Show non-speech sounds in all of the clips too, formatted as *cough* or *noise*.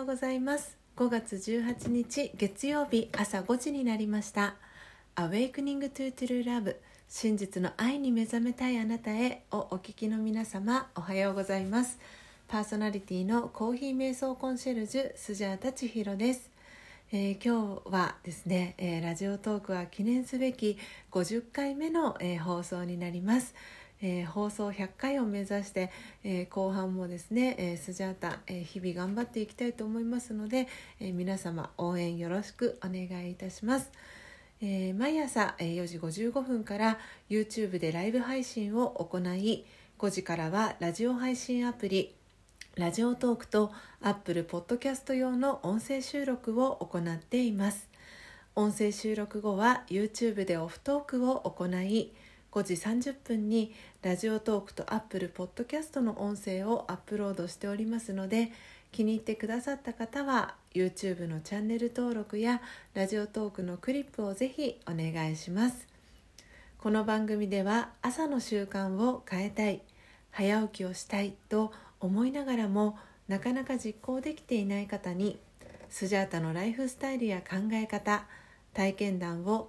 ようございます。5月18日月曜日朝5時になりました「Awakening to True Love 真実の愛に目覚めたいあなたへ」をお聞きの皆様おはようございます。パーソナリティのコーヒー瞑想コンシェルジュスジャータ千尋です。えー、今日はですね、えー、ラジオトークは記念すべき50回目の、えー、放送になります、えー、放送100回を目指して、えー、後半もですね、えー、スジャータ、え日々頑張っていきたいと思いますので、え皆様応援よろしくお願いいたします。え毎朝、え4時55分から YouTube でライブ配信を行い5時からはラジオ配信アプリラジオトークと Apple Podcast 用の音声収録を行っています音声収録後は YouTube でオフトークを行い5時30分にラジオトークとアップルポッドキャストの音声をアップロードしておりますので気に入ってくださった方は YouTube のチャンネル登録やラジオトークのクリップをぜひお願いします。この番組では朝の習慣を変えたい早起きをしたいと思いながらもなかなか実行できていない方にスジャータのライフスタイルや考え方体験談を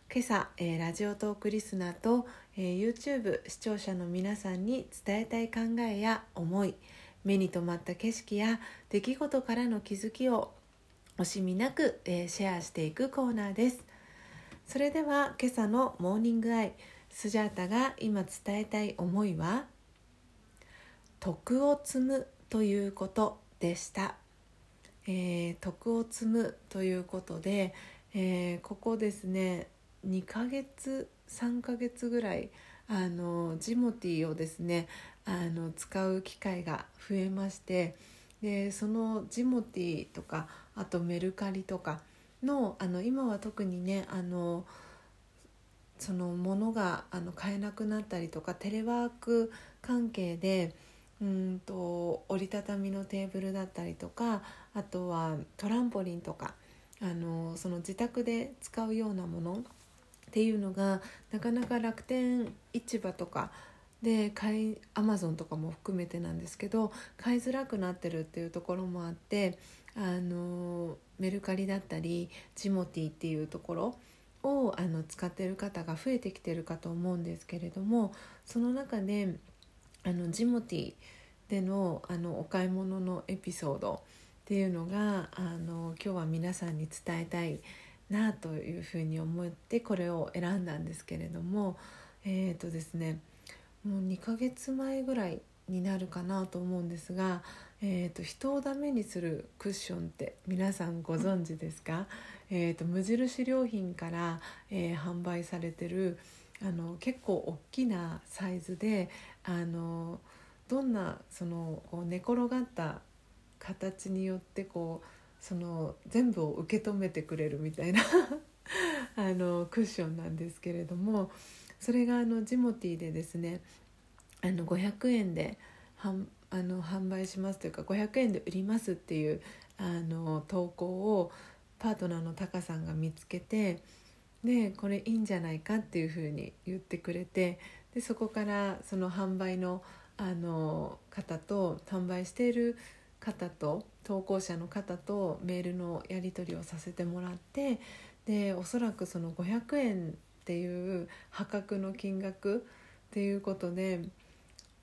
今朝、えー、ラジオトークリスナーと、えー、YouTube 視聴者の皆さんに伝えたい考えや思い目に留まった景色や出来事からの気づきを惜しみなく、えー、シェアしていくコーナーです。それでは今朝のモーニングアイスジャータが今伝えたい思いは徳を積むということでした、えー、徳を積むということで、えー、ここですね2ヶ月3ヶ月ぐらいあのジモティーをですねあの使う機会が増えましてでそのジモティーとかあとメルカリとかのあの今は特にねあのその物があの買えなくなったりとかテレワーク関係でうんと折りたたみのテーブルだったりとかあとはトランポリンとかあのその自宅で使うようなものっていうのがなかなか楽天市場とかで買いアマゾンとかも含めてなんですけど買いづらくなってるっていうところもあってあのメルカリだったりジモティっていうところをあの使ってる方が増えてきてるかと思うんですけれどもその中であのジモティでのあのお買い物のエピソードっていうのがあの今日は皆さんに伝えたいなというふうに思ってこれを選んだんですけれどもえっ、ー、とですねもう2ヶ月前ぐらいになるかなと思うんですが、えーと、人をダメにするクッションって皆さんご存知ですか、えーと、無印良品から、えー、販売されてるあの結構大きなサイズであのどんなそのこう寝転がった形によってこうその全部を受け止めてくれるみたいな *laughs* あのクッションなんですけれどもそれがあのジモティーでですねあの500円で販あの販売しますというか500円で売りますっていうあの投稿をパートナーのタカさんが見つけてでこれいいんじゃないかっていうふうに言ってくれてでそこからその販売のあの方と販売している方と投稿者の方とメールのやり取りをさせてもらってでおそらくその500円っていう破格の金額っていうことで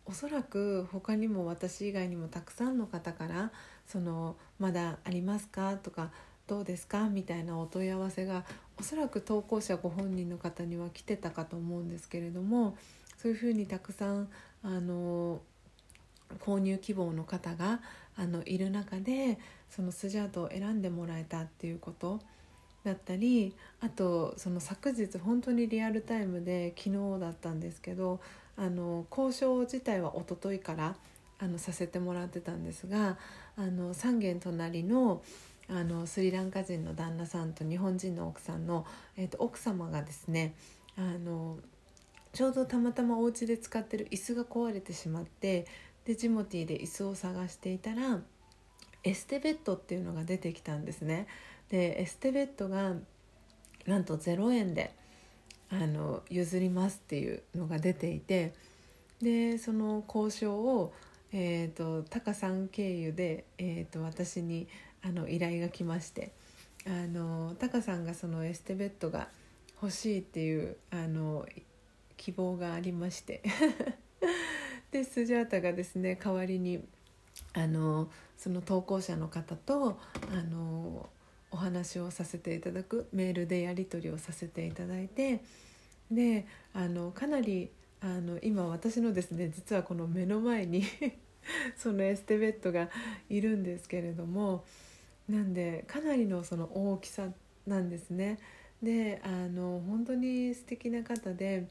おそらく他にも私以外にもたくさんの方から「そのまだありますか?」とかどうですかみたいなお問い合わせがおそらく投稿者ご本人の方には来てたかと思うんですけれどもそういうふうにたくさんあの購入希望の方があのいる中でそのスジャートを選んでもらえたっていうことだったりあとその昨日本当にリアルタイムで昨日だったんですけどあの交渉自体は一昨日からあのさせてもらってたんですがあの3軒隣のあのスリランカ人の旦那さんと日本人の奥さんの、えーと、奥様がですねあのちょうどたまたまお家で使ってる椅子が壊れてしまってでジモティで椅子を探していたらエステベッドっていうのが出てきたんですね。でエステベッドがなんと0円であの譲りますっていうのが出ていてでその交渉を、えーと、タカさん経由で、えーと、私にあの依頼が来ましてあのタカさんがそのエステベッドが欲しいっていうあの希望がありましてでスジャータがですね代わりにあのその投稿者の方とあのお話をさせていただくメールでやり取りをさせていただいてであのかなりあの今私のですね実はこの目の前に *laughs* そのエステベッドがいるんですけれどもなんでかなりのその大きさなんですね。であの本当に素敵な方で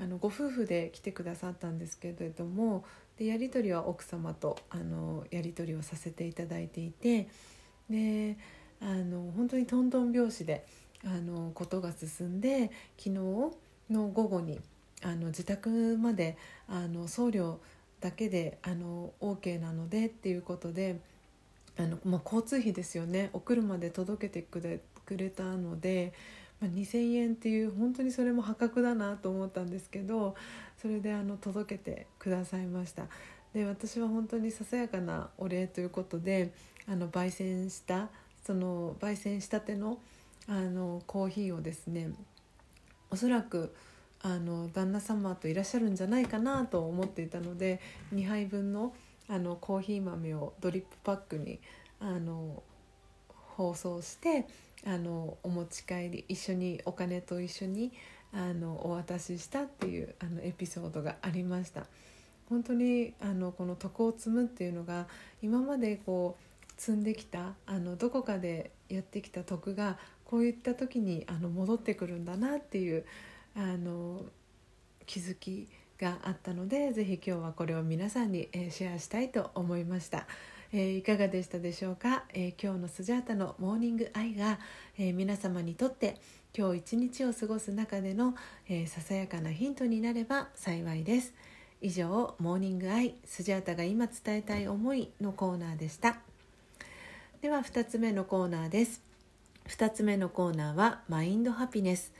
あのご夫婦で来てくださったんですけれどもでやり取りは奥様とあのやり取りをさせていただいていてであの本当にトントン拍子であのことが進んで昨日の午後にあの自宅まであの送料だけであの OK なのでっていうことであの、まあ、交通費ですよねお車で届けてくれくれたので、まあ、2,000円っていう本当にそれも破格だなと思ったんですけどそれであの届けてくださいました。で私は本当にささやかなお礼ということであの焙煎したその焙煎したてのあのコーヒーをですねおそらくあの旦那様といらっしゃるんじゃないかなと思っていたので2杯分のあのコーヒー豆をドリップパックにあの包装してあのお持ち帰り一緒にお金と一緒にあのお渡ししたっていうあのエピソードがありました。本当にあのこの徳を積むっていうのが今までこう積んできたあのどこかでやってきた徳がこういった時にあの戻ってくるんだなっていうあの気づきがあったので是非今日はこれを皆さんに、えシェアしたいと思いました。えー、いかがでしたでしょうか、えー、今日のスジャータのモーニングアイが、えー、皆様にとって今日一日を過ごす中での、えささやかなヒントになれば幸いです。以上モーニングアイスジャータが今伝えたい思いのコーナーでした。では2つ目のコーナーです。2つ目のコーナーはマインドハピネス。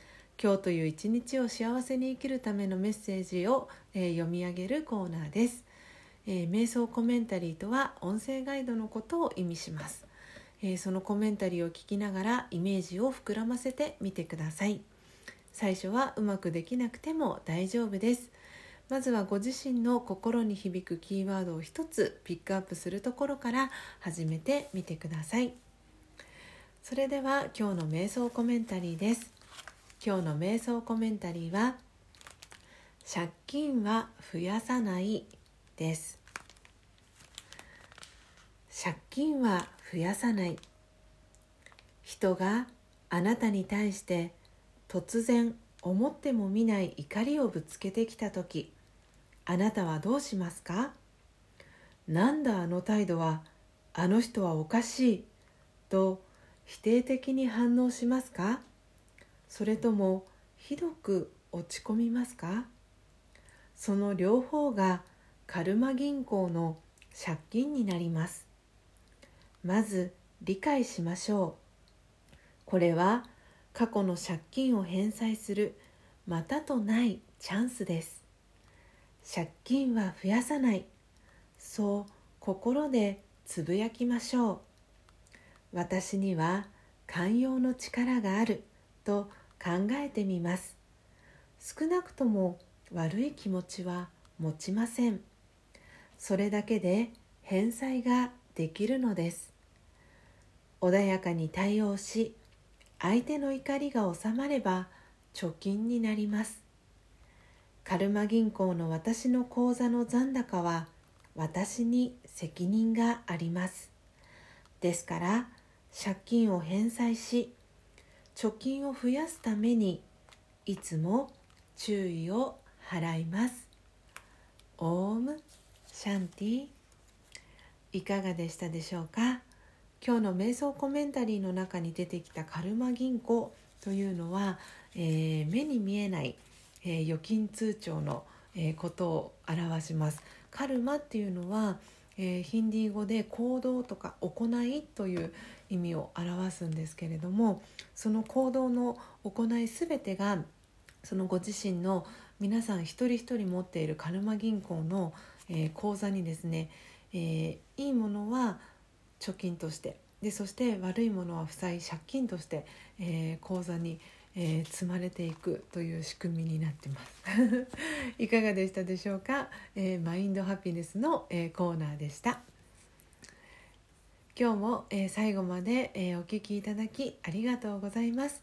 今日という一日を幸せに生きるためのメッセージを、えー、読み上げるコーナーです、えー、瞑想コメンタリーとは音声ガイドのことを意味します、えー、そのコメンタリーを聞きながらイメージを膨らませてみてください。最初はうまくできなくても大丈夫です。まずはご自身の心に響くキーワードを一つピックアップするところから始めてみてください。それでは今日の瞑想コメンタリーです。今日の瞑想コメンタリーは借金は増やさない。です。借金は増やさない。人があなたに対して突然思ってもみない怒りをぶつけてきた時あなたはどうしますか？なんだあの態度は？あの人はおかしい。と否定的に反応しますか？それともひどく落ち込みますか？その両方がカルマ銀行の借金になります。まず理解しましょう。これは過去の借金を返済するまたとないチャンスです。借金は増やさない。そう心でつぶやきましょう。私には寛容の力がある。と考えてみます。少なくとも悪い気持ちは持ちません。それだけで返済ができるのです。穏やかに対応し相手の怒りが収まれば貯金になります。カルマ銀行の私の口座の残高は私に責任があります。ですから借金を返済し貯金を増やすためにいつも注意を払います。オームシャンティいかがでしたでしょうか？今日の瞑想コメンタリーの中に出てきたカルマ銀行というのは、えー、目に見えない、えー、預金通帳の、えー、ことを表します。カルマっていうのは、えヒンディー語で行動とか行いという意味を表すんですけれどもその行動の行い全てがそのご自身の皆さん一人一人持っているカルマ銀行の、えー、口座にですね、えー、いいものは貯金としてでそして悪いものは負債借金として、えー、口座に、えー、積まれていくという仕組みになってます。*laughs* いかがでしたでしょうか、えー、マインドハピネスの、えー、コーナーでした。今日も、えー、最後まで、えー、お聞きいただきありがとうございます。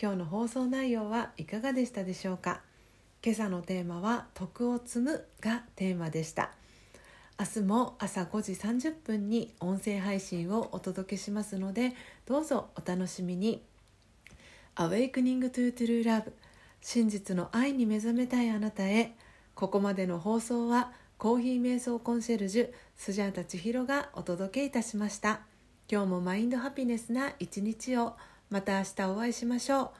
今日の放送内容はいかがでしたでしょうか？今朝のテーマは徳を積むがテーマでした。明日も朝5時30分に音声配信をお届けしますのでどうぞお楽しみに。Awakening to True Love 真実の愛に目覚めたいあなたへ。ここまでの放送はコーヒー瞑想コンシェルジュスジャータ千尋がお届けいたしました。今日もマインドハピネスな一日を。また明日お会いしましょう。